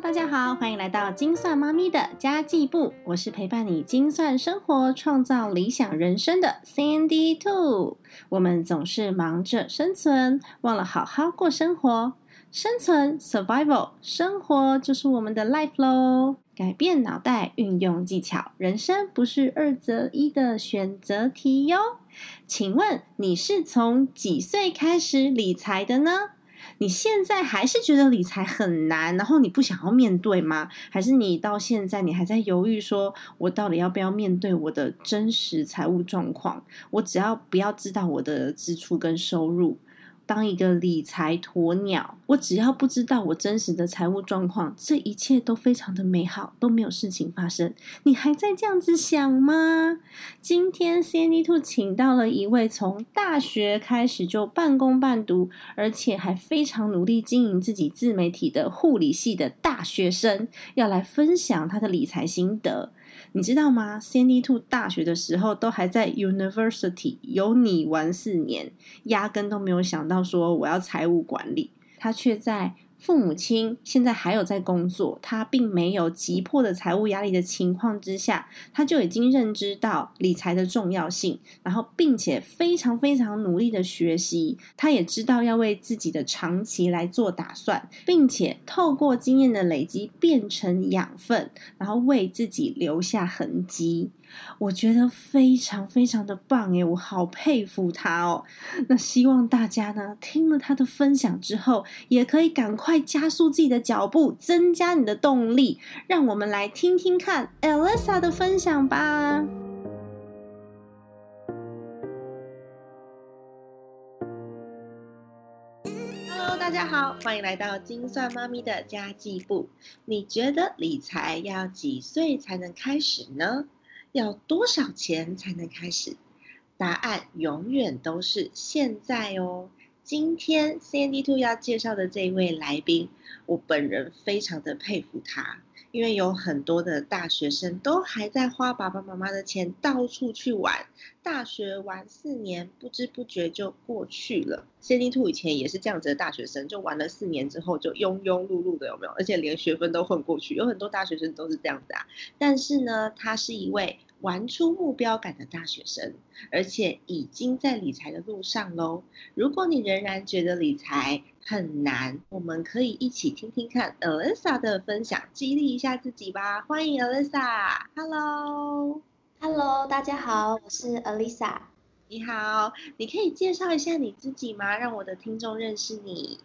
大家好，欢迎来到精算妈咪的家计部，我是陪伴你精算生活、创造理想人生的 Sandy Two。我们总是忙着生存，忘了好好过生活。生存 （survival），生活就是我们的 life 喽。改变脑袋，运用技巧，人生不是二择一的选择题哟。请问你是从几岁开始理财的呢？你现在还是觉得理财很难，然后你不想要面对吗？还是你到现在你还在犹豫，说我到底要不要面对我的真实财务状况？我只要不要知道我的支出跟收入。当一个理财鸵鸟，我只要不知道我真实的财务状况，这一切都非常的美好，都没有事情发生。你还在这样子想吗？今天 c a n d Two 请到了一位从大学开始就半工半读，而且还非常努力经营自己自媒体的护理系的大学生，要来分享他的理财心得。你知道吗？Sandy Two 大学的时候都还在 University，有你玩四年，压根都没有想到说我要财务管理，他却在。父母亲现在还有在工作，他并没有急迫的财务压力的情况之下，他就已经认知到理财的重要性，然后并且非常非常努力的学习，他也知道要为自己的长期来做打算，并且透过经验的累积变成养分，然后为自己留下痕迹。我觉得非常非常的棒耶，我好佩服他哦。那希望大家呢听了他的分享之后，也可以赶快加速自己的脚步，增加你的动力。让我们来听听看 Elisa 的分享吧。Hello，大家好，欢迎来到精算妈咪的家计部。你觉得理财要几岁才能开始呢？要多少钱才能开始？答案永远都是现在哦。今天 CND Two 要介绍的这一位来宾，我本人非常的佩服他。因为有很多的大学生都还在花爸爸妈妈的钱到处去玩，大学玩四年不知不觉就过去了。谢金兔以前也是这样子的大学生，就玩了四年之后就庸庸碌碌的，有没有？而且连学分都混过去，有很多大学生都是这样子啊。但是呢，他是一位。玩出目标感的大学生，而且已经在理财的路上喽。如果你仍然觉得理财很难，我们可以一起听听看 Alisa 的分享，激励一下自己吧。欢迎 Alisa，Hello，Hello，大家好，我是 Alisa。你好，你可以介绍一下你自己吗？让我的听众认识你。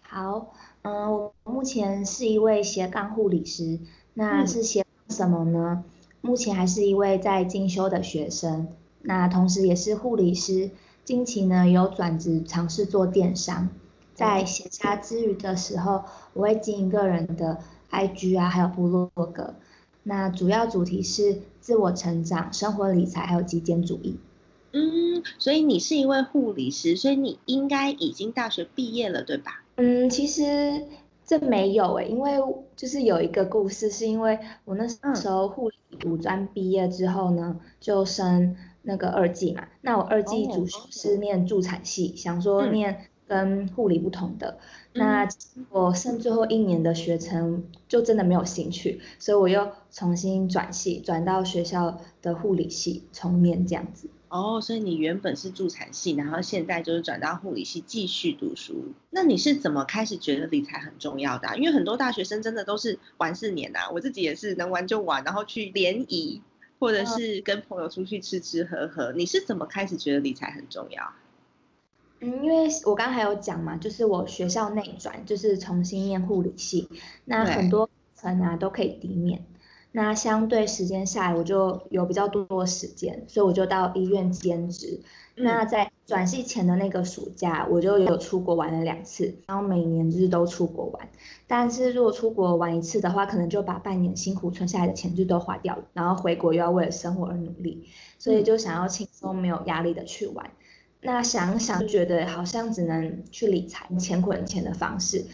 好，嗯，我目前是一位斜杠护理师，那是斜杠什么呢？目前还是一位在进修的学生，那同时也是护理师。近期呢有转职尝试做电商，在闲暇之余的时候，我会经营个人的 IG 啊，还有部落格。那主要主题是自我成长、生活理财还有极简主义。嗯，所以你是一位护理师，所以你应该已经大学毕业了，对吧？嗯，其实。这没有诶，因为就是有一个故事，是因为我那时候护理五专毕业之后呢，就升那个二技嘛。那我二技主修是念助产系，想说念跟护理不同的。那我剩最后一年的学程就真的没有兴趣，所以我又重新转系，转到学校的护理系重念这样子。哦，所以你原本是助产系，然后现在就是转到护理系继续读书。那你是怎么开始觉得理财很重要的？因为很多大学生真的都是玩四年呐，我自己也是能玩就玩，然后去联谊，或者是跟朋友出去吃吃喝喝。你是怎么开始觉得理财很重要？嗯，因为我刚刚还有讲嘛，就是我学校内转，就是重新念护理系，那很多层啊都可以抵免。那相对时间下来，我就有比较多时间，所以我就到医院兼职。那在转系前的那个暑假，我就有出国玩了两次，然后每年就是都出国玩。但是如果出国玩一次的话，可能就把半年辛苦存下来的钱就都花掉了，然后回国又要为了生活而努力，所以就想要轻松没有压力的去玩。那想想觉得好像只能去理财，钱滚钱的方式。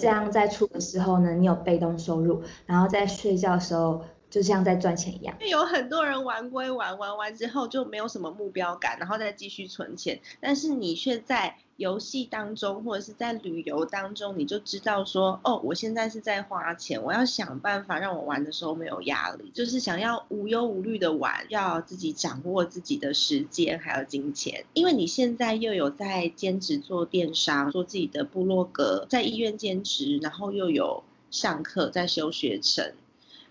这样在出的时候呢，你有被动收入，然后在睡觉的时候就像在赚钱一样。有很多人玩归玩，玩完之后就没有什么目标感，然后再继续存钱。但是你却在游戏当中或者是在旅游当中，你就知道说，哦，我现在是在花钱，我要想办法让我玩的时候没有压力，就是想要无忧无虑的玩，要自己掌握自己的时间还有金钱。因为你现在又有在兼职做电商，做自己的部落格，在医院兼职，然后又有上课在修学程，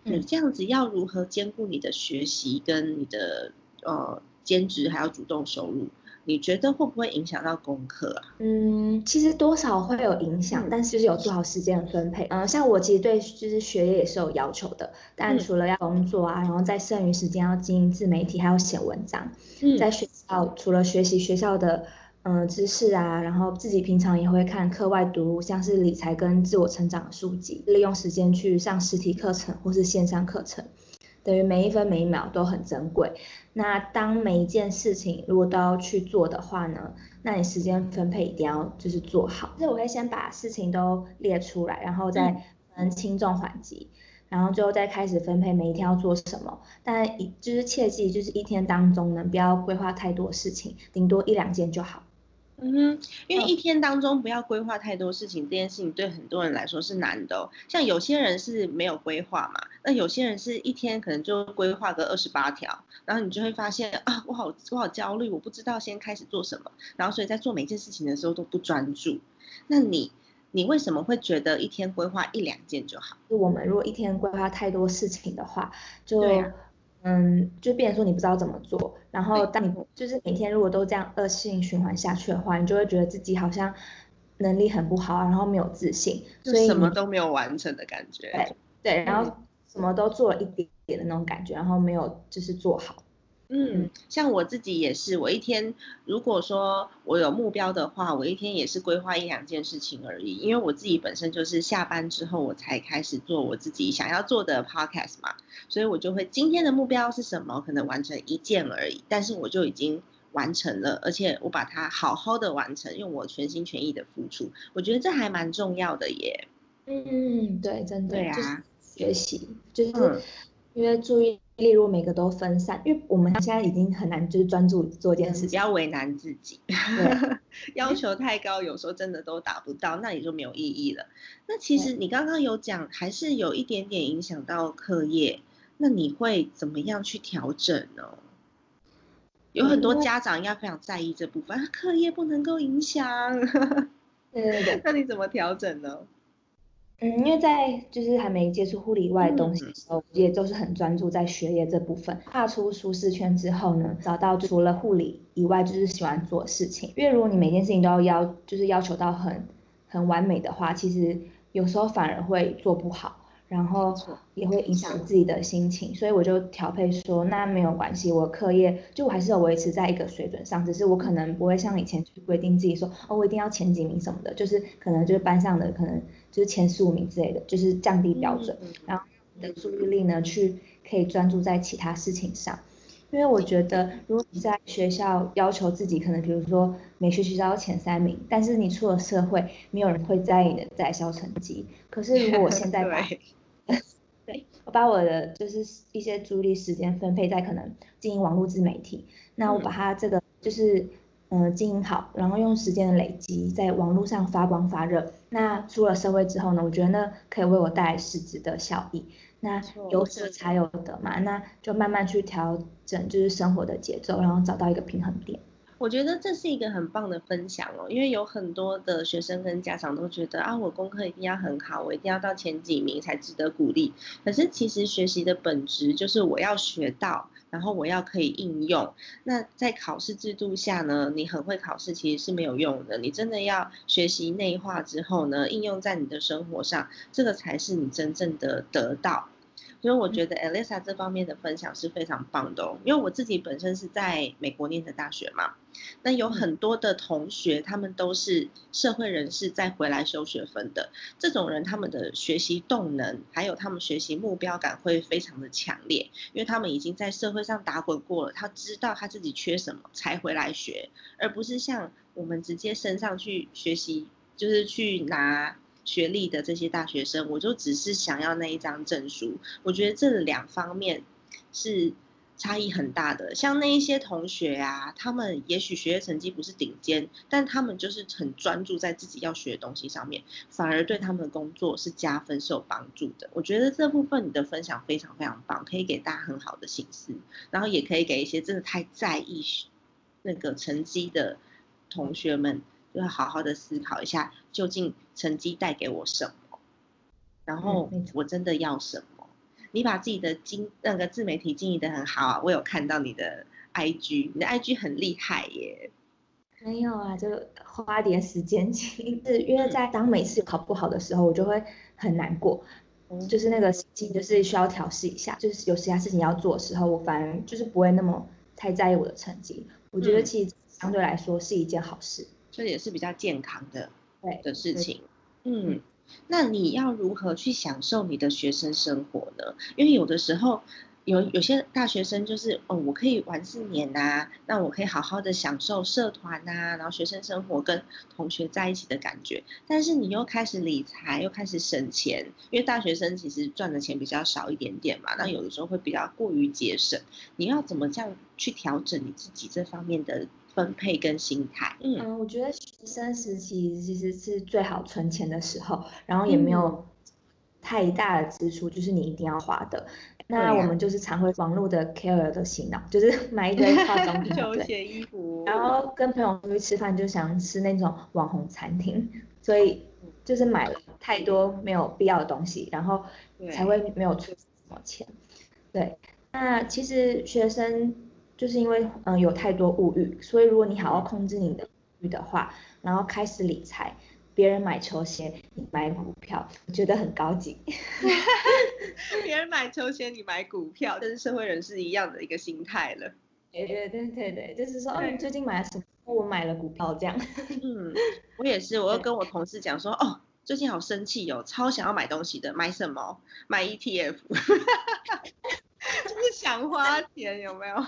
你这样子要如何兼顾你的学习跟你的呃兼职还要主动收入？你觉得会不会影响到功课啊？嗯，其实多少会有影响，但是就是有做好时间的分配。嗯，像我其实对就是学业也是有要求的，但除了要工作啊，然后在剩余时间要经营自媒体，还要写文章。嗯在学校除了学习学校的嗯知识啊，然后自己平常也会看课外读物，像是理财跟自我成长的书籍，利用时间去上实体课程或是线上课程。等于每一分每一秒都很珍贵。那当每一件事情如果都要去做的话呢，那你时间分配一定要就是做好。所以我会先把事情都列出来，然后再分轻重缓急，然后最后再开始分配每一天要做什么。但一就是切记，就是一天当中呢，不要规划太多事情，顶多一两件就好。嗯哼，因为一天当中不要规划太多事情，这件事情对很多人来说是难的。像有些人是没有规划嘛，那有些人是一天可能就规划个二十八条，然后你就会发现啊，我好我好焦虑，我不知道先开始做什么，然后所以在做每件事情的时候都不专注。那你你为什么会觉得一天规划一两件就好？就我们如果一天规划太多事情的话，就。嗯，就变成说你不知道怎么做，然后当你就是每天如果都这样恶性循环下去的话，你就会觉得自己好像能力很不好，然后没有自信，所以什么都没有完成的感觉。对对，然后什么都做了一点点的那种感觉，然后没有就是做好。嗯，像我自己也是，我一天如果说我有目标的话，我一天也是规划一两件事情而已。因为我自己本身就是下班之后我才开始做我自己想要做的 podcast 嘛，所以我就会今天的目标是什么，可能完成一件而已，但是我就已经完成了，而且我把它好好的完成，用我全心全意的付出，我觉得这还蛮重要的耶。嗯，对，真的，对啊，学习就是因为注意。例如每个都分散，因为我们现在已经很难就是专注做一件事情，不要为难自己，要求太高，有时候真的都达不到，那也就没有意义了。那其实你刚刚有讲，还是有一点点影响到课业，那你会怎么样去调整呢？有很多家长要非常在意这部分，课业不能够影响，对对对，那你怎么调整呢？嗯，因为在就是还没接触护理以外的东西的时候，也都是很专注在学业这部分。踏出舒适圈之后呢，找到除了护理以外就是喜欢做事情。因为如果你每件事情都要要就是要求到很很完美的话，其实有时候反而会做不好。然后也会影响自己的心情，所以我就调配说，那没有关系，我课业就我还是有维持在一个水准上，只是我可能不会像以前去规定自己说，哦，我一定要前几名什么的，就是可能就是班上的可能就是前十五名之类的，就是降低标准，然后你的注意力呢去可以专注在其他事情上，因为我觉得如果你在学校要求自己，可能比如说每学期都要前三名，但是你出了社会，没有人会在意你的在校成绩，可是如果我现在把 对，我把我的就是一些注意力时间分配在可能经营网络自媒体，那我把它这个就是嗯经营好，然后用时间的累积在网络上发光发热，那出了社会之后呢，我觉得呢可以为我带来实质的效益，那有舍才有得嘛，那就慢慢去调整就是生活的节奏，然后找到一个平衡点。我觉得这是一个很棒的分享哦，因为有很多的学生跟家长都觉得啊，我功课一定要很好，我一定要到前几名才值得鼓励。可是其实学习的本质就是我要学到，然后我要可以应用。那在考试制度下呢，你很会考试其实是没有用的。你真的要学习内化之后呢，应用在你的生活上，这个才是你真正的得到。所以我觉得 Elisa 这方面的分享是非常棒的哦，因为我自己本身是在美国念的大学嘛，那有很多的同学，他们都是社会人士再回来修学分的，这种人他们的学习动能，还有他们学习目标感会非常的强烈，因为他们已经在社会上打滚过了，他知道他自己缺什么才回来学，而不是像我们直接升上去学习，就是去拿。学历的这些大学生，我就只是想要那一张证书。我觉得这两方面是差异很大的。像那一些同学啊，他们也许学业成绩不是顶尖，但他们就是很专注在自己要学的东西上面，反而对他们的工作是加分、是有帮助的。我觉得这部分你的分享非常非常棒，可以给大家很好的心思，然后也可以给一些真的太在意那个成绩的同学们，就要好好的思考一下，究竟成绩带给我什么，然后我真的要什么。你把自己的经那个自媒体经营的很好啊，我有看到你的 IG，你的 IG 很厉害耶。没有啊，就花点时间经是因为在当每次考不好的时候，我就会很难过，就是那个心情就是需要调试一下，就是有其他事情要做的时候，我反而就是不会那么太在意我的成绩。我觉得其实相对来说是一件好事，这也是比较健康的对的事情，嗯。那你要如何去享受你的学生生活呢？因为有的时候有有些大学生就是，哦，我可以玩四年呐，那我可以好好的享受社团呐，然后学生生活跟同学在一起的感觉。但是你又开始理财，又开始省钱，因为大学生其实赚的钱比较少一点点嘛，那有的时候会比较过于节省。你要怎么这样去调整你自己这方面的？分配跟心态，嗯，我觉得学生时期其实是最好存钱的时候，然后也没有太大的支出，就是你一定要花的。那我们就是常会忙碌的 care 的洗脑，就是 买一堆化妆品、球鞋、衣服，然后跟朋友出去吃饭就想吃那种网红餐厅，所以就是买了太多没有必要的东西，然后才会没有出什么钱。对，那其实学生。就是因为嗯有太多物欲，所以如果你好好控制你的物欲的话，然后开始理财，别人买球鞋，你买股票，我觉得很高级。别人买球鞋，你买股票，跟社会人士一样的一个心态了。对对对对对，就是说，哦，你最近买了什么？我买了股票这样。嗯，我也是，我又跟我同事讲说，哦，最近好生气哦，超想要买东西的，买什么？买 ETF。就是想花钱，有没有？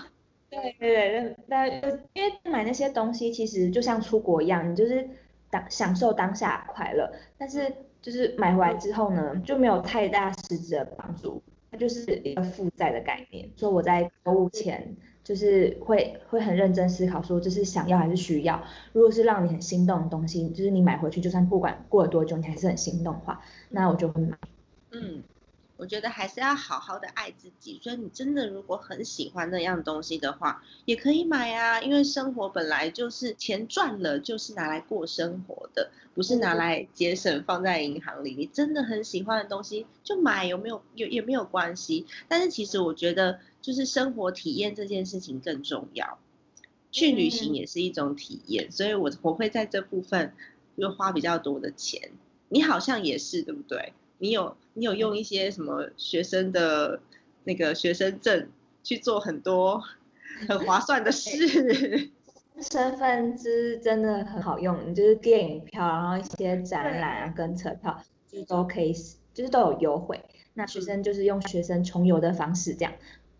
对对对，那因为买那些东西其实就像出国一样，你就是当享受当下快乐，但是就是买回来之后呢，就没有太大实质的帮助，它就是一个负债的概念。所以我在购物前就是会会很认真思考，说这是想要还是需要。如果是让你很心动的东西，就是你买回去就算不管过了多久，你还是很心动的话，那我就会买。嗯。我觉得还是要好好的爱自己，所以你真的如果很喜欢那样东西的话，也可以买啊。因为生活本来就是钱赚了就是拿来过生活的，不是拿来节省放在银行里。你真的很喜欢的东西就买，有没有有也没有关系。但是其实我觉得就是生活体验这件事情更重要，去旅行也是一种体验，所以我我会在这部分又花比较多的钱。你好像也是对不对？你有你有用一些什么学生的那个学生证去做很多 很划算的事？身份是真的很好用，你就是电影票，然后一些展览啊跟车票，就都可以，就是都有优惠。那学生就是用学生穷游的方式这样。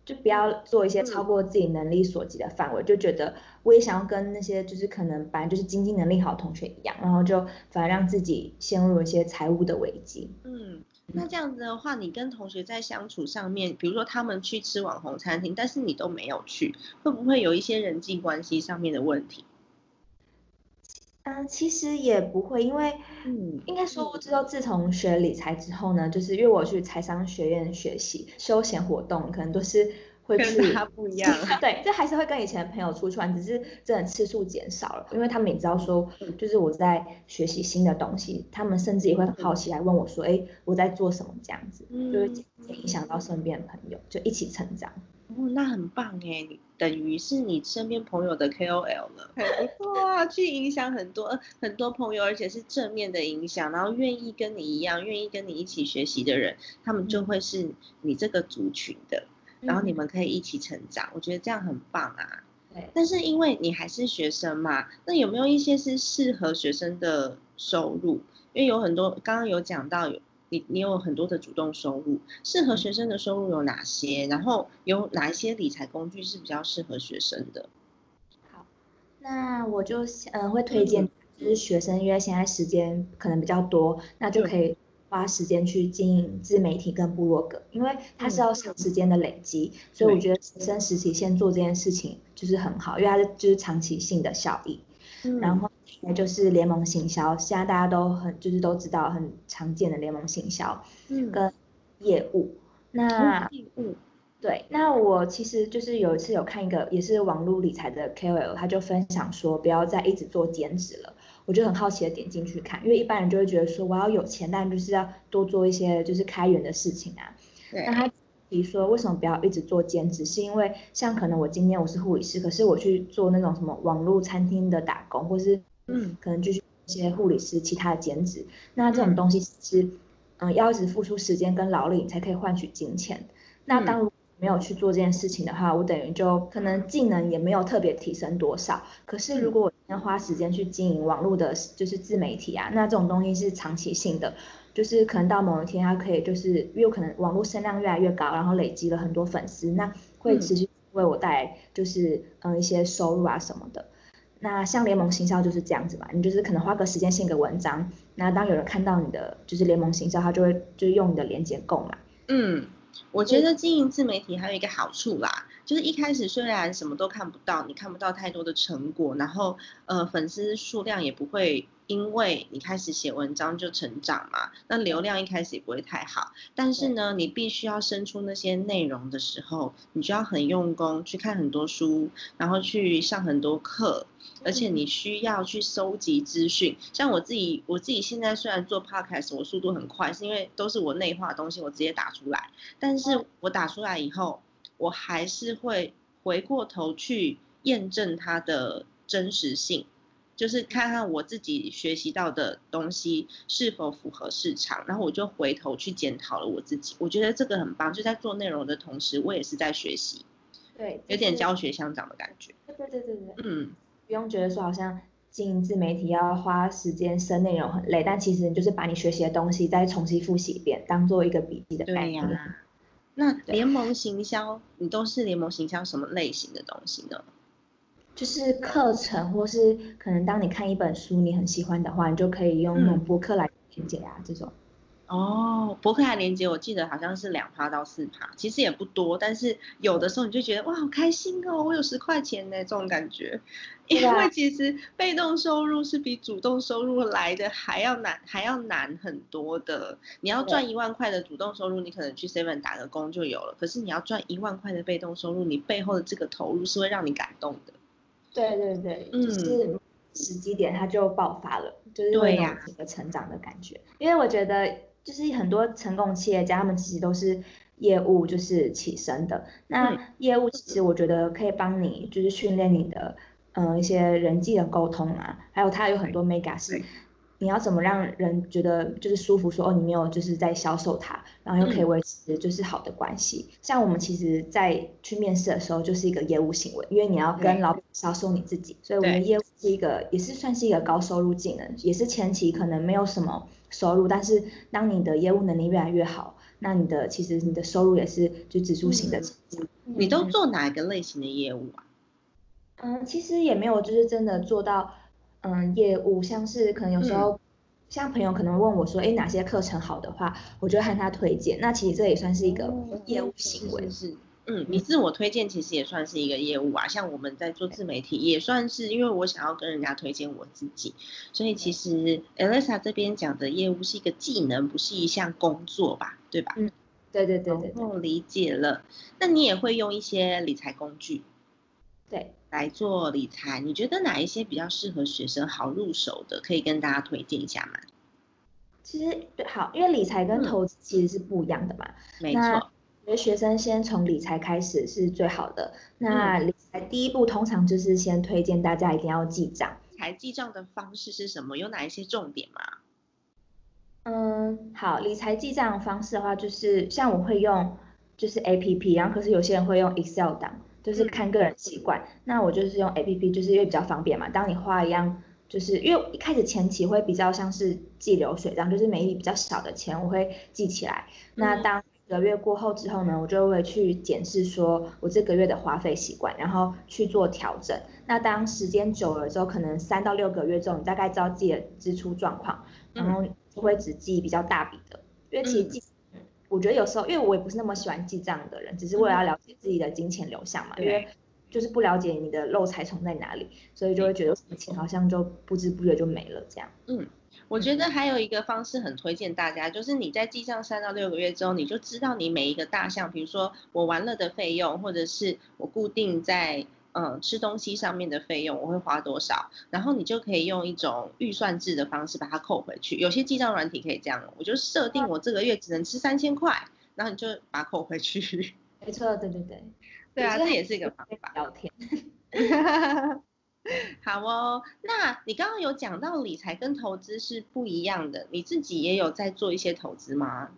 就不要做一些超过自己能力所及的范围，就觉得我也想要跟那些就是可能本来就是经济能力好的同学一样，然后就反而让自己陷入一些财务的危机。嗯，那这样子的话，你跟同学在相处上面，比如说他们去吃网红餐厅，但是你都没有去，会不会有一些人际关系上面的问题？嗯，其实也不会，因为，嗯，应该说，我知道自从学理财之后呢，就是因为我去财商学院学习，休闲活动可能都是会去，他不一样，对，这还是会跟以前的朋友出去玩，只是真的次数减少了，因为他们也知道说，就是我在学习新的东西，他们甚至也会很好奇来问我说，哎，我在做什么？这样子，就会影响到。身边的朋友，就一起成长。哦，那很棒哎，你等于是你身边朋友的 KOL 了，很不错啊，去影响很多很多朋友，而且是正面的影响，然后愿意跟你一样，愿意跟你一起学习的人，他们就会是你这个族群的，然后你们可以一起成长，我觉得这样很棒啊。对，但是因为你还是学生嘛，那有没有一些是适合学生的收入？因为有很多刚刚有讲到有。你你有很多的主动收入，适合学生的收入有哪些？然后有哪一些理财工具是比较适合学生的？好，那我就嗯会推荐，就是学生因为现在时间可能比较多，那就可以花时间去经营自媒体跟部落格，因为它是要长时间的累积，所以我觉得学生时期先做这件事情就是很好，因为它是就是长期性的效益。然后那就是联盟行销，现在大家都很就是都知道很常见的联盟行销，嗯，跟业务。那业务。对，那我其实就是有一次有看一个也是网络理财的 KOL，他就分享说不要再一直做兼职了。我就很好奇的点进去看，因为一般人就会觉得说我要有钱，但就是要多做一些就是开源的事情啊。对。那他比如说为什么不要一直做兼职？是因为像可能我今天我是护理师，可是我去做那种什么网络餐厅的打工，或是嗯，可能就是一些护理师其他的兼职。那这种东西是嗯要一直付出时间跟劳力，你才可以换取金钱。那当没有去做这件事情的话，我等于就可能技能也没有特别提升多少。可是如果我要花时间去经营网络的，就是自媒体啊，那这种东西是长期性的，就是可能到某一天它可以就是因为可能网络声量越来越高，然后累积了很多粉丝，那会持续为我带来就是嗯一些收入啊什么的。那像联盟行销就是这样子嘛，你就是可能花个时间写个文章，那当有人看到你的就是联盟行销，他就会就用你的连接购买。嗯。我觉得经营自媒体还有一个好处啦，就是一开始虽然什么都看不到，你看不到太多的成果，然后呃粉丝数量也不会因为你开始写文章就成长嘛，那流量一开始也不会太好。但是呢，你必须要生出那些内容的时候，你就要很用功去看很多书，然后去上很多课。而且你需要去收集资讯，像我自己，我自己现在虽然做 podcast，我速度很快，是因为都是我内化的东西，我直接打出来。但是我打出来以后，我还是会回过头去验证它的真实性，就是看看我自己学习到的东西是否符合市场，然后我就回头去检讨了我自己。我觉得这个很棒，就在做内容的同时，我也是在学习，对，有点教学相长的感觉。对对对对对，嗯。不用觉得说好像经营自媒体要花时间生内容很累，但其实你就是把你学习的东西再重新复习一遍，当做一个笔记的概念。对呀。那联盟行销，你都是联盟行销什么类型的东西呢？就是课程，或是可能当你看一本书你很喜欢的话，你就可以用那种博客来理解啊这种。哦，博客来连接，我记得好像是两趴到四趴，其实也不多，但是有的时候你就觉得哇，好开心哦，我有十块钱呢，这种感觉。因为其实被动收入是比主动收入来的还要难，还要难很多的。你要赚一万块的主动收入，你可能去 seven 打个工就有了。可是你要赚一万块的被动收入，你背后的这个投入是会让你感动的。对对对，就是时机点它就爆发了，就是会有一个成长的感觉。因为我觉得。就是很多成功企业家，他们其实都是业务就是起身的。那业务其实我觉得可以帮你，就是训练你的，嗯，一些人际的沟通啊，还有它有很多 mega 是。你要怎么让人觉得就是舒服？说哦，你没有就是在销售它，然后又可以维持就是好的关系。像我们其实，在去面试的时候，就是一个业务行为，因为你要跟老板销售你自己，所以我们业务是一个也是算是一个高收入技能，也是前期可能没有什么收入，但是当你的业务能力越来越好，那你的其实你的收入也是就指数型的成长。你都做哪一个类型的业务啊？嗯，其实也没有，就是真的做到。嗯，业务像是可能有时候，像朋友可能问我说，哎，哪些课程好的话，我就和他推荐。那其实这也算是一个业务行为。是，嗯，你自我推荐其实也算是一个业务啊。像我们在做自媒体，也算是因为我想要跟人家推荐我自己，所以其实 Elisa 这边讲的业务是一个技能，不是一项工作吧？对吧？嗯，对对对对。哦，理解了。那你也会用一些理财工具？对。来做理财，你觉得哪一些比较适合学生好入手的？可以跟大家推荐一下吗？其实对，好，因为理财跟投资其实是不一样的嘛。没错。我觉得学生先从理财开始是最好的。那理财第一步通常就是先推荐大家一定要记账。财记账的方式是什么？有哪一些重点吗？嗯，好，理财记账方式的话，就是像我会用就是 A P P，然后可是有些人会用 Excel 档。就是看个人习惯，那我就是用 A P P，就是因为比较方便嘛。当你花一样，就是因为一开始前期会比较像是记流水账，就是每一笔比较少的钱我会记起来。那当一个月过后之后呢，我就会去检视说我这个月的花费习惯，然后去做调整。那当时间久了之后，可能三到六个月之后，你大概知道自己的支出状况，然后就会只记比较大笔的。因为其实记，我觉得有时候，因为我也不是那么喜欢记账的人，只是为了要了解自己的金钱流向嘛，因为就是不了解你的漏财虫在哪里，所以就会觉得钱好像就不知不觉就没了这样。嗯。我觉得还有一个方式很推荐大家，就是你在记账三到六个月之后，你就知道你每一个大项，比如说我玩乐的费用，或者是我固定在嗯吃东西上面的费用，我会花多少，然后你就可以用一种预算制的方式把它扣回去。有些记账软体可以这样，我就设定我这个月只能吃三千块，然后你就把它扣回去。没错，对对对，对啊，这也是一个方法。聊天。好哦，那你刚刚有讲到理财跟投资是不一样的，你自己也有在做一些投资吗？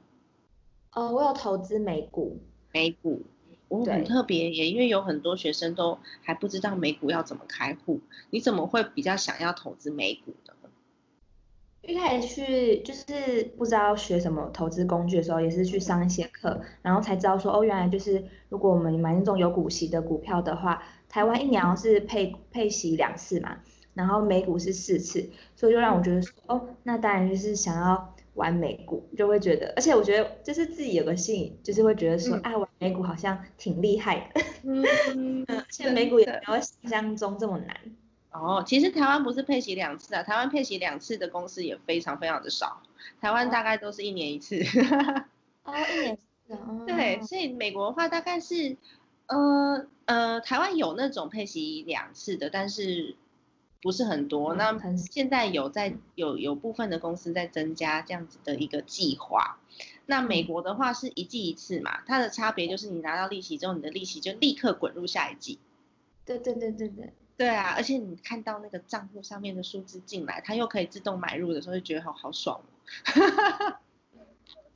呃，我有投资美股，美股，我很特别耶，因为有很多学生都还不知道美股要怎么开户，你怎么会比较想要投资美股的？一开始去就是不知道学什么投资工具的时候，也是去上一些课，然后才知道说，哦，原来就是如果我们买那种有股息的股票的话。台湾一年是配配息两次嘛，然后美股是四次，所以就让我觉得说，哦，那当然就是想要玩美股，就会觉得，而且我觉得就是自己有个性，就是会觉得说，哎，玩美股好像挺厉害的，嗯，而且美股也没有想象中这么难。哦，其实台湾不是配息两次啊，台湾配息两次的公司也非常非常的少，台湾大概都是一年一次。哦，一年一次哦。对，所以美国的话大概是。呃呃，台湾有那种配息两次的，但是不是很多。那现在有在有有部分的公司在增加这样子的一个计划。那美国的话是一季一次嘛，它的差别就是你拿到利息之后，你的利息就立刻滚入下一季。对对对对对。对啊，而且你看到那个账户上面的数字进来，它又可以自动买入的时候，就觉得好好爽哦。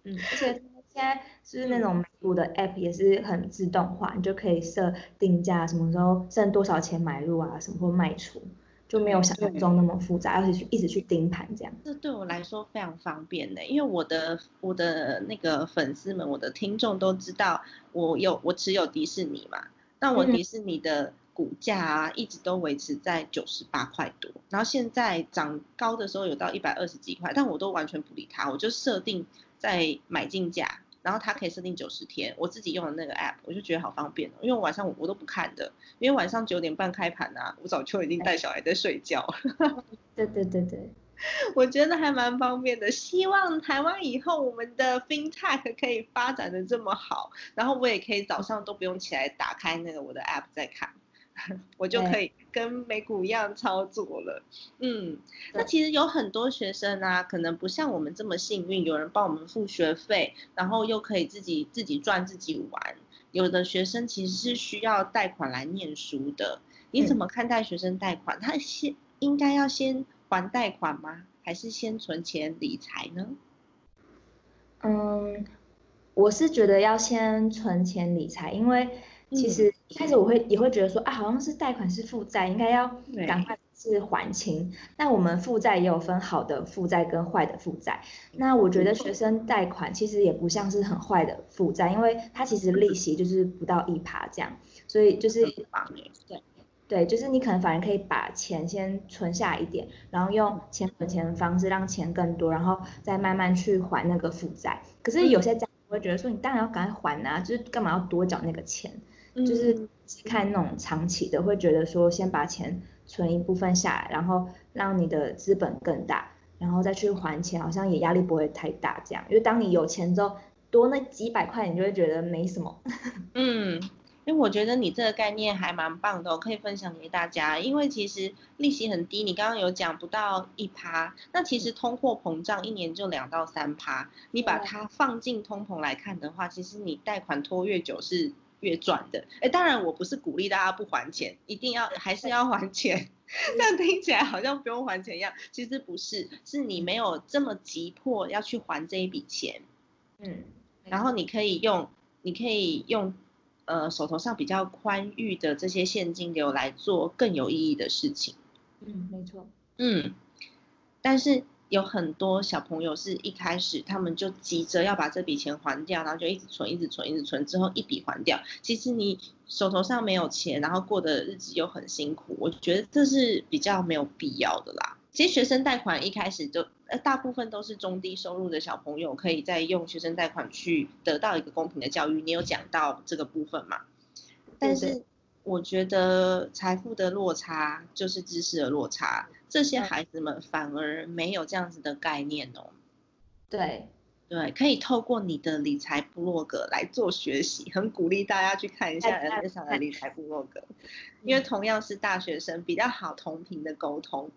嗯，而且。现在是那种美股的 app 也是很自动化，你就可以设定价，什么时候剩多少钱买入啊，什么或卖出，就没有想象中那么复杂，而且去一直去盯盘这样。这对我来说非常方便的，因为我的我的那个粉丝们，我的听众都知道我有我持有迪士尼嘛，那我迪士尼的股价啊一直都维持在九十八块多，然后现在涨高的时候有到一百二十几块，但我都完全不理它，我就设定。在买进价，然后它可以设定九十天。我自己用的那个 app，我就觉得好方便哦，因为晚上我我都不看的，因为晚上九点半开盘啊，我早就已经带小孩在睡觉。对对对对，我觉得还蛮方便的。希望台湾以后我们的 FinTech 可以发展的这么好，然后我也可以早上都不用起来打开那个我的 app 再看。我就可以跟美股一样操作了。嗯，那其实有很多学生啊，可能不像我们这么幸运，有人帮我们付学费，然后又可以自己自己赚自己玩。有的学生其实是需要贷款来念书的。你怎么看待学生贷款？他先应该要先还贷款吗？还是先存钱理财呢？嗯，我是觉得要先存钱理财，因为。其实一开始我会也会觉得说啊，好像是贷款是负债，应该要赶快是还清。那我们负债也有分好的负债跟坏的负债。那我觉得学生贷款其实也不像是很坏的负债，因为它其实利息就是不到一趴这样，所以就是对对，就是你可能反而可以把钱先存下一点，然后用钱存钱的方式让钱更多，然后再慢慢去还那个负债。可是有些家长会觉得说，你当然要赶快还啊，就是干嘛要多缴那个钱？就是看那种长期的，会觉得说先把钱存一部分下来，然后让你的资本更大，然后再去还钱，好像也压力不会太大这样。因为当你有钱之后，多那几百块，你就会觉得没什么。嗯，因为我觉得你这个概念还蛮棒的，我可以分享给大家。因为其实利息很低，你刚刚有讲不到一趴，那其实通货膨胀一年就两到三趴，你把它放进通膨来看的话，其实你贷款拖越久是。越赚的，哎，当然我不是鼓励大家不还钱，一定要还是要还钱，但听起来好像不用还钱一样，其实不是，是你没有这么急迫要去还这一笔钱，嗯，然后你可以用，你可以用，呃，手头上比较宽裕的这些现金流来做更有意义的事情，嗯，没错，嗯，但是。有很多小朋友是一开始他们就急着要把这笔钱还掉，然后就一直存、一直存、一直存，之后一笔还掉。其实你手头上没有钱，然后过的日子又很辛苦，我觉得这是比较没有必要的啦。其实学生贷款一开始就，呃，大部分都是中低收入的小朋友可以再用学生贷款去得到一个公平的教育。你有讲到这个部分嘛？但是我觉得财富的落差就是知识的落差，这些孩子们反而没有这样子的概念哦。对。对，可以透过你的理财部落格来做学习，很鼓励大家去看一下 N 上的理财部落格，因为同样是大学生，比较好同频的沟通。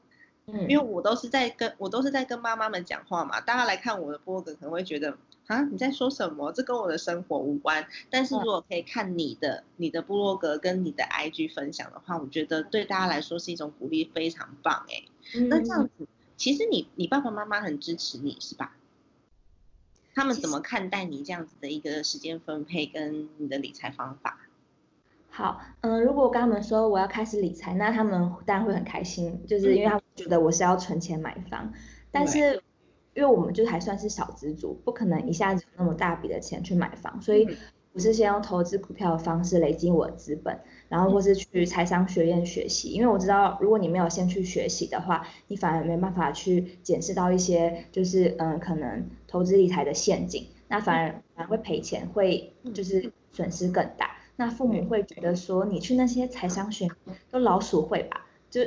嗯，因为我都是在跟我都是在跟妈妈们讲话嘛，大家来看我的部落格可能会觉得啊你在说什么？这跟我的生活无关。但是如果可以看你的你的部落格跟你的 IG 分享的话，我觉得对大家来说是一种鼓励，非常棒哎。那这样子，其实你你爸爸妈妈很支持你是吧？他们怎么看待你这样子的一个时间分配跟你的理财方法？好，嗯，如果我跟他们说我要开始理财，那他们当然会很开心，就是因为他们觉得我是要存钱买房。但是因为我们就还算是小资族，不可能一下子有那么大笔的钱去买房，所以我是先用投资股票的方式累积我的资本。然后或是去财商学院学习，因为我知道，如果你没有先去学习的话，你反而没办法去检视到一些就是嗯可能投资理财的陷阱，那反而反而会赔钱，会就是损失更大。那父母会觉得说，你去那些财商学都老鼠会吧，就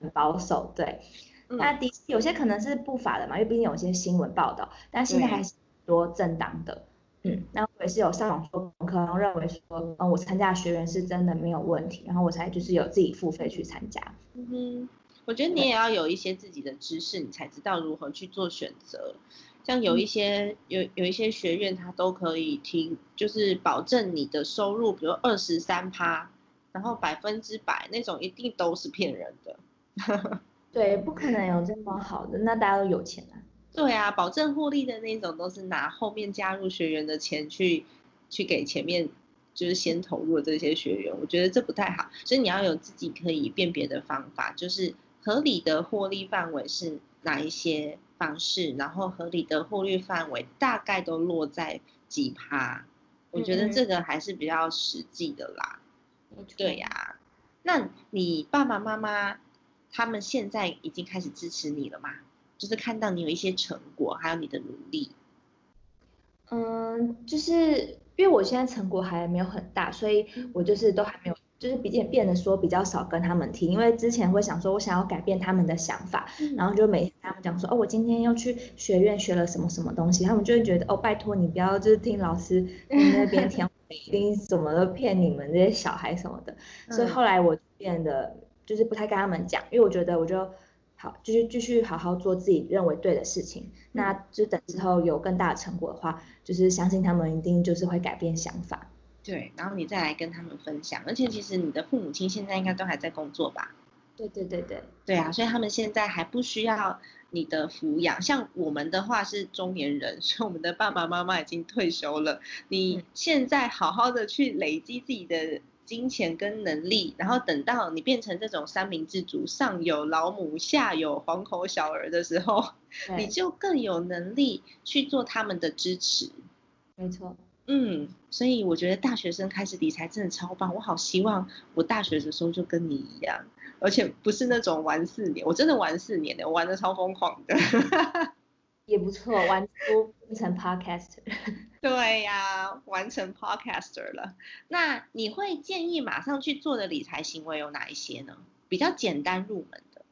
很保守，对。那的有些可能是不法的嘛，因为毕竟有些新闻报道，但现在还是多正当的。嗯，那我也是有上网做功课，然后认为说，嗯，我参加学员是真的没有问题，然后我才就是有自己付费去参加。嗯哼，我觉得你也要有一些自己的知识，你才知道如何去做选择。像有一些有有一些学院，它都可以听，就是保证你的收入，比如二十三趴，然后百分之百那种，一定都是骗人的。对，不可能有这么好的，那大家都有钱啊。对啊，保证获利的那种都是拿后面加入学员的钱去，去给前面就是先投入的这些学员，我觉得这不太好，所以你要有自己可以辨别的方法，就是合理的获利范围是哪一些方式，然后合理的获利范围大概都落在几趴，我觉得这个还是比较实际的啦。对呀，那你爸爸妈妈他们现在已经开始支持你了吗？就是看到你有一些成果，还有你的努力。嗯，就是因为我现在成果还没有很大，所以我就是都还没有，就是比较变得说比较少跟他们提，因为之前会想说我想要改变他们的想法，然后就每天跟他们讲说，哦，我今天要去学院学了什么什么东西，他们就会觉得，哦，拜托你不要就是听老师 那边听，一定什么都骗你们这些小孩什么的，所以后来我变得就是不太跟他们讲，因为我觉得我就。好，就是继续好好做自己认为对的事情，那就等之后有更大的成果的话，就是相信他们一定就是会改变想法。对，然后你再来跟他们分享。而且其实你的父母亲现在应该都还在工作吧？对对对对。对啊，所以他们现在还不需要你的抚养。像我们的话是中年人，所以我们的爸爸妈妈已经退休了。你现在好好的去累积自己的。金钱跟能力，然后等到你变成这种三明治族，上有老母，下有黄口小儿的时候，你就更有能力去做他们的支持。没错，嗯，所以我觉得大学生开始理财真的超棒，我好希望我大学的时候就跟你一样，而且不是那种玩四年，我真的玩四年的，我玩的超疯狂的。也不错，玩出成 podcaster。对呀，完成 podcaster 了。那你会建议马上去做的理财行为有哪一些呢？比较简单入门的。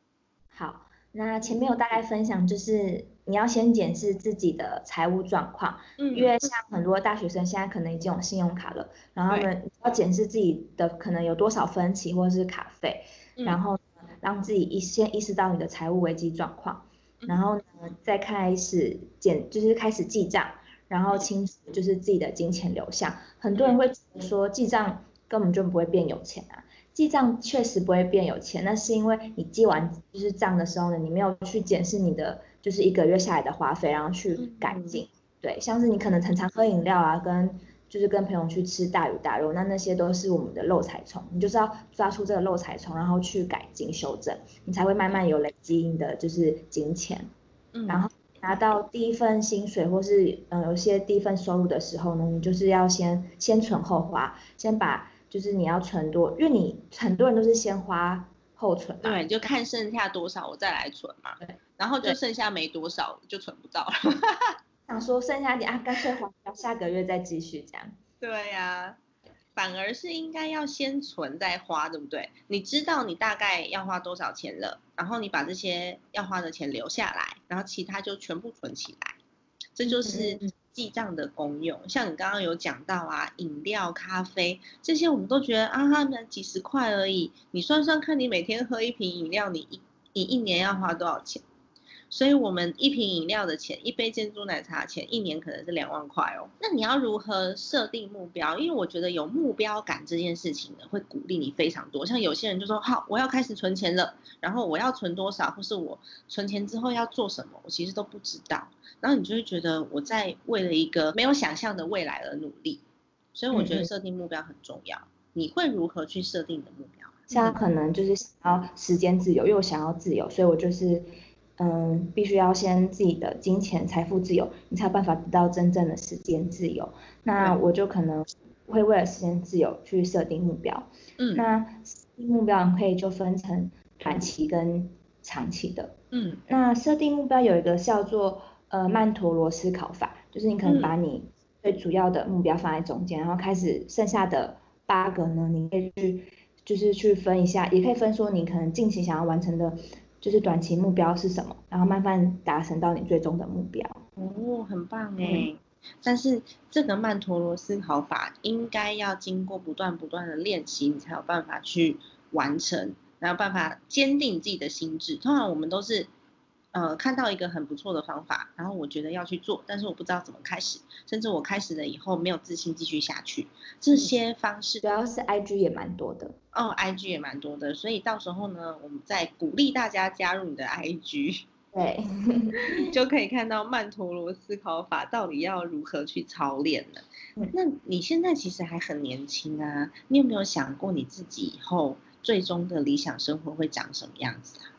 好，那前面有大概分享，就是你要先检视自己的财务状况。嗯。因为像很多大学生现在可能已经有信用卡了，然后他们要检视自己的可能有多少分期或者是卡费，然后让自己一先意识到你的财务危机状况。然后呢，再开始检，就是开始记账，然后清楚就是自己的金钱流向。很多人会说记账根本就不会变有钱啊，记账确实不会变有钱，那是因为你记完就是账的时候呢，你没有去检视你的就是一个月下来的花费，然后去改进。对，像是你可能常常喝饮料啊，跟就是跟朋友去吃大鱼大肉，那那些都是我们的漏财虫，你就是要抓出这个漏财虫，然后去改进修正，你才会慢慢有累积你的就是金钱。嗯，然后拿到第一份薪水或是嗯有些第一份收入的时候呢，你就是要先先存后花，先把就是你要存多，因为你很多人都是先花后存。对，就看剩下多少我再来存嘛。对。然后就剩下没多少就存不到了。想说剩下点啊，干脆还掉，下个月再继续这样。对呀。反而是应该要先存再花，对不对？你知道你大概要花多少钱了，然后你把这些要花的钱留下来，然后其他就全部存起来，这就是记账的功用。像你刚刚有讲到啊，饮料、咖啡这些，我们都觉得啊，那几十块而已。你算算看，你每天喝一瓶饮料，你一你一年要花多少钱？所以，我们一瓶饮料的钱，一杯珍珠奶茶钱，一年可能是两万块哦。那你要如何设定目标？因为我觉得有目标感这件事情呢，会鼓励你非常多。像有些人就说：“好，我要开始存钱了，然后我要存多少，或是我存钱之后要做什么，我其实都不知道。”然后你就会觉得我在为了一个没有想象的未来而努力。所以我觉得设定目标很重要。你会如何去设定你的目标？像可能就是想要时间自由，又想要自由，所以我就是。嗯，必须要先自己的金钱财富自由，你才有办法得到真正的时间自由。那我就可能会为了时间自由去设定目标。嗯，那设定目标可以就分成短期跟长期的。嗯，那设定目标有一个叫做呃曼陀罗思考法，就是你可能把你最主要的目标放在中间，然后开始剩下的八个呢，你可以去就是去分一下，也可以分说你可能近期想要完成的。就是短期目标是什么，然后慢慢达成到你最终的目标。哦，很棒哎！但是这个曼陀罗思考法应该要经过不断不断的练习，你才有办法去完成，才有办法坚定自己的心智。通常我们都是。呃，看到一个很不错的方法，然后我觉得要去做，但是我不知道怎么开始，甚至我开始了以后没有自信继续下去。这些方式主要是 IG 也蛮多的哦，IG 也蛮多的，所以到时候呢，我们再鼓励大家加入你的 IG，对，就可以看到曼陀罗思考法到底要如何去操练了。那你现在其实还很年轻啊，你有没有想过你自己以后最终的理想生活会长什么样子啊？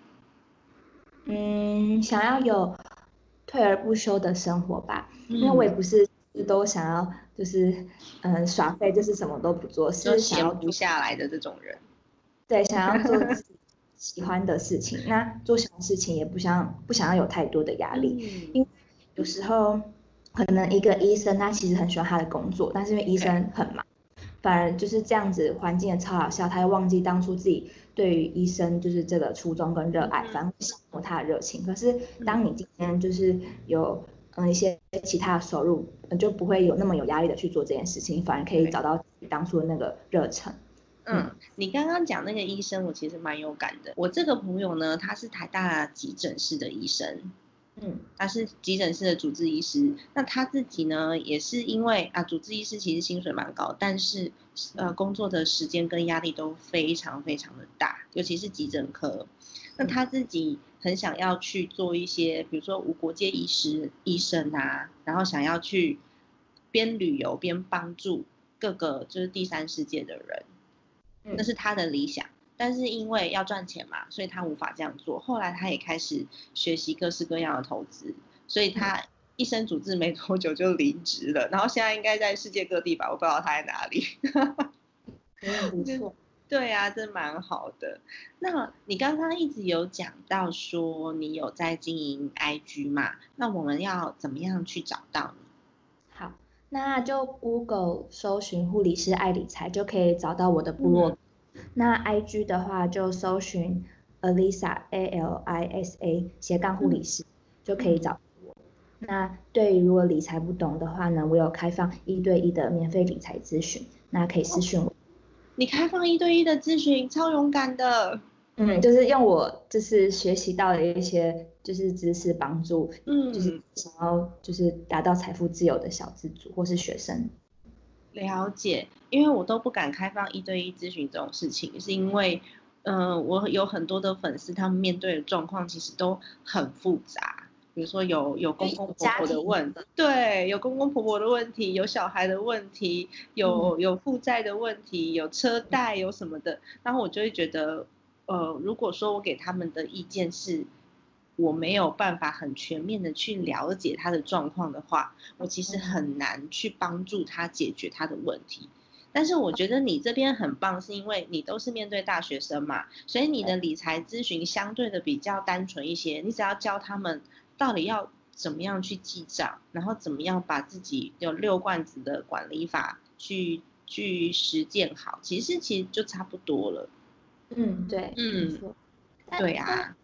嗯，想要有退而不休的生活吧，因为我也不是都想要就是嗯耍废，就是什么都不做，是想要不下来的这种人。对，想要做自 己喜欢的事情，那做什么事情也不想不想要有太多的压力，因为有时候可能一个医生他其实很喜欢他的工作，但是因为医生很忙。反而就是这样子，环境也超好笑，他又忘记当初自己对于医生就是这个初衷跟热爱，反而消磨他的热情。可是当你今天就是有嗯一些其他的收入，就不会有那么有压力的去做这件事情，反而可以找到当初的那个热忱。嗯，你刚刚讲那个医生，我其实蛮有感的。我这个朋友呢，他是台大急诊室的医生。嗯，他是急诊室的主治医师，那他自己呢，也是因为啊，主治医师其实薪水蛮高，但是呃，工作的时间跟压力都非常非常的大，尤其是急诊科。那他自己很想要去做一些，比如说无国界医师医生啊，然后想要去边旅游边帮助各个就是第三世界的人，那是他的理想。但是因为要赚钱嘛，所以他无法这样做。后来他也开始学习各式各样的投资，所以他一生主治没多久就离职了。然后现在应该在世界各地吧，我不知道他在哪里。不错，对啊，这蛮好的。那你刚刚一直有讲到说你有在经营 IG 嘛？那我们要怎么样去找到你？好，那就 Google 搜寻护理师爱理财就可以找到我的部落。那 I G 的话就搜寻 Alisa A L I S A 斜杠护理师就可以找我。那对于如果理财不懂的话呢，我有开放一对一的免费理财咨询，那可以私讯我。你开放一对一的咨询，超勇敢的。嗯，就是用我就是学习到的一些就是知识帮助，嗯，就是想要就是达到财富自由的小资族或是学生。了解，因为我都不敢开放一对一咨询这种事情，是因为，嗯，我有很多的粉丝，他们面对的状况其实都很复杂，比如说有有公公婆婆的问题，对，有公公婆婆的问题，有小孩的问题，有有负债的问题，有车贷，有什么的，然后我就会觉得，呃，如果说我给他们的意见是。我没有办法很全面的去了解他的状况的话，我其实很难去帮助他解决他的问题。但是我觉得你这边很棒，是因为你都是面对大学生嘛，所以你的理财咨询相对的比较单纯一些。你只要教他们到底要怎么样去记账，然后怎么样把自己有六罐子的管理法去去实践好，其实其实就差不多了。嗯，对，嗯，对啊，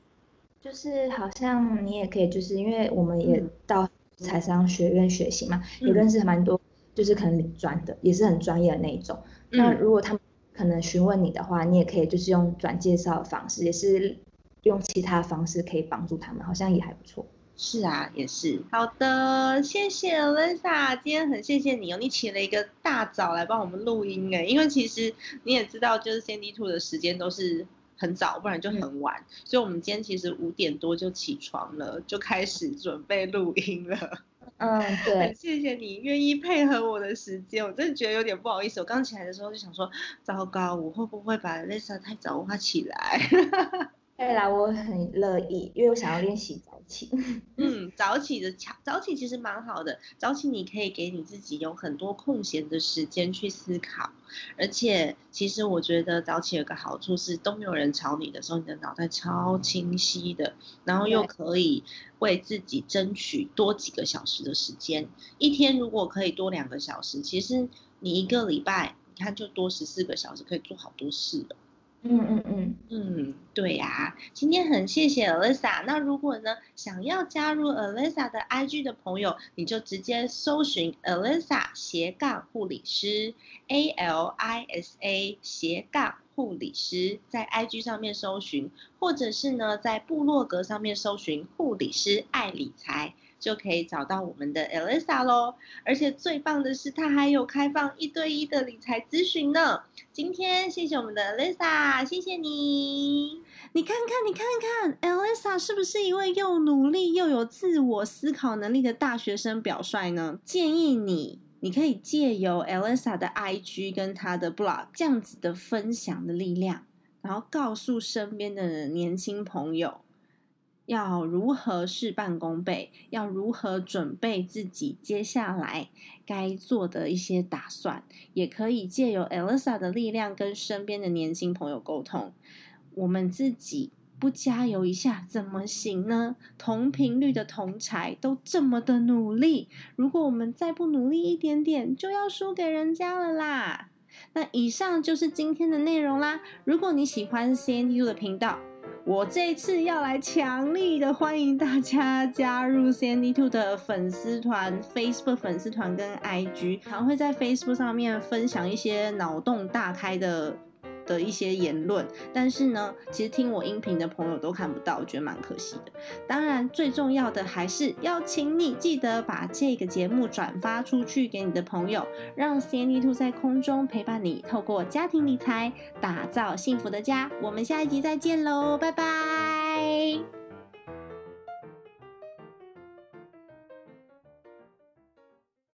就是好像你也可以，就是因为我们也到财商学院学习嘛，也认识蛮多，就是可能理专的，也是很专业的那一种。那如果他们可能询问你的话，你也可以就是用转介绍的方式，也是用其他方式可以帮助他们，好像也还不错。是啊，也是。好的，谢谢 Lisa，今天很谢谢你哦，你起了一个大早来帮我们录音哎，因为其实你也知道，就是 Sandy Two 的时间都是很早，不然就很晚，所以我们今天其实五点多就起床了，就开始准备录音了。嗯，对。很谢谢你愿意配合我的时间，我真的觉得有点不好意思。我刚起来的时候就想说，糟糕，我会不会把 Lisa 太早挖起来？对啦，我很乐意，因为我想要练习早起。嗯，早起的早早起其实蛮好的，早起你可以给你自己有很多空闲的时间去思考，而且其实我觉得早起有个好处是都没有人吵你的时候，你的脑袋超清晰的，然后又可以为自己争取多几个小时的时间。一天如果可以多两个小时，其实你一个礼拜你看就多十四个小时，可以做好多事了。嗯嗯嗯嗯，对呀，今天很谢谢 Alisa。那如果呢想要加入 Alisa 的 IG 的朋友，你就直接搜寻 Alisa 斜杠护理师，A L I S A 斜杠护理师，在 IG 上面搜寻，或者是呢在部落格上面搜寻护理师爱理财。就可以找到我们的 Elisa 咯，而且最棒的是，它还有开放一对一的理财咨询呢。今天谢谢我们的 Elisa，谢谢你。你看看，你看看，Elisa 是不是一位又努力又有自我思考能力的大学生表率呢？建议你，你可以借由 Elisa 的 IG 跟他的 blog 这样子的分享的力量，然后告诉身边的年轻朋友。要如何事半功倍？要如何准备自己接下来该做的一些打算？也可以借由 Elsa 的力量跟身边的年轻朋友沟通。我们自己不加油一下怎么行呢？同频率的同才都这么的努力，如果我们再不努力一点点，就要输给人家了啦。那以上就是今天的内容啦。如果你喜欢 CNU 的频道，我这次要来强力的欢迎大家加入 Sandy Two 的粉丝团，Facebook 粉丝团跟 IG，常会在 Facebook 上面分享一些脑洞大开的。的一些言论，但是呢，其实听我音频的朋友都看不到，我觉得蛮可惜的。当然，最重要的还是要请你记得把这个节目转发出去给你的朋友，让 CND Two 在空中陪伴你，透过家庭理财打造幸福的家。我们下一集再见喽，拜拜。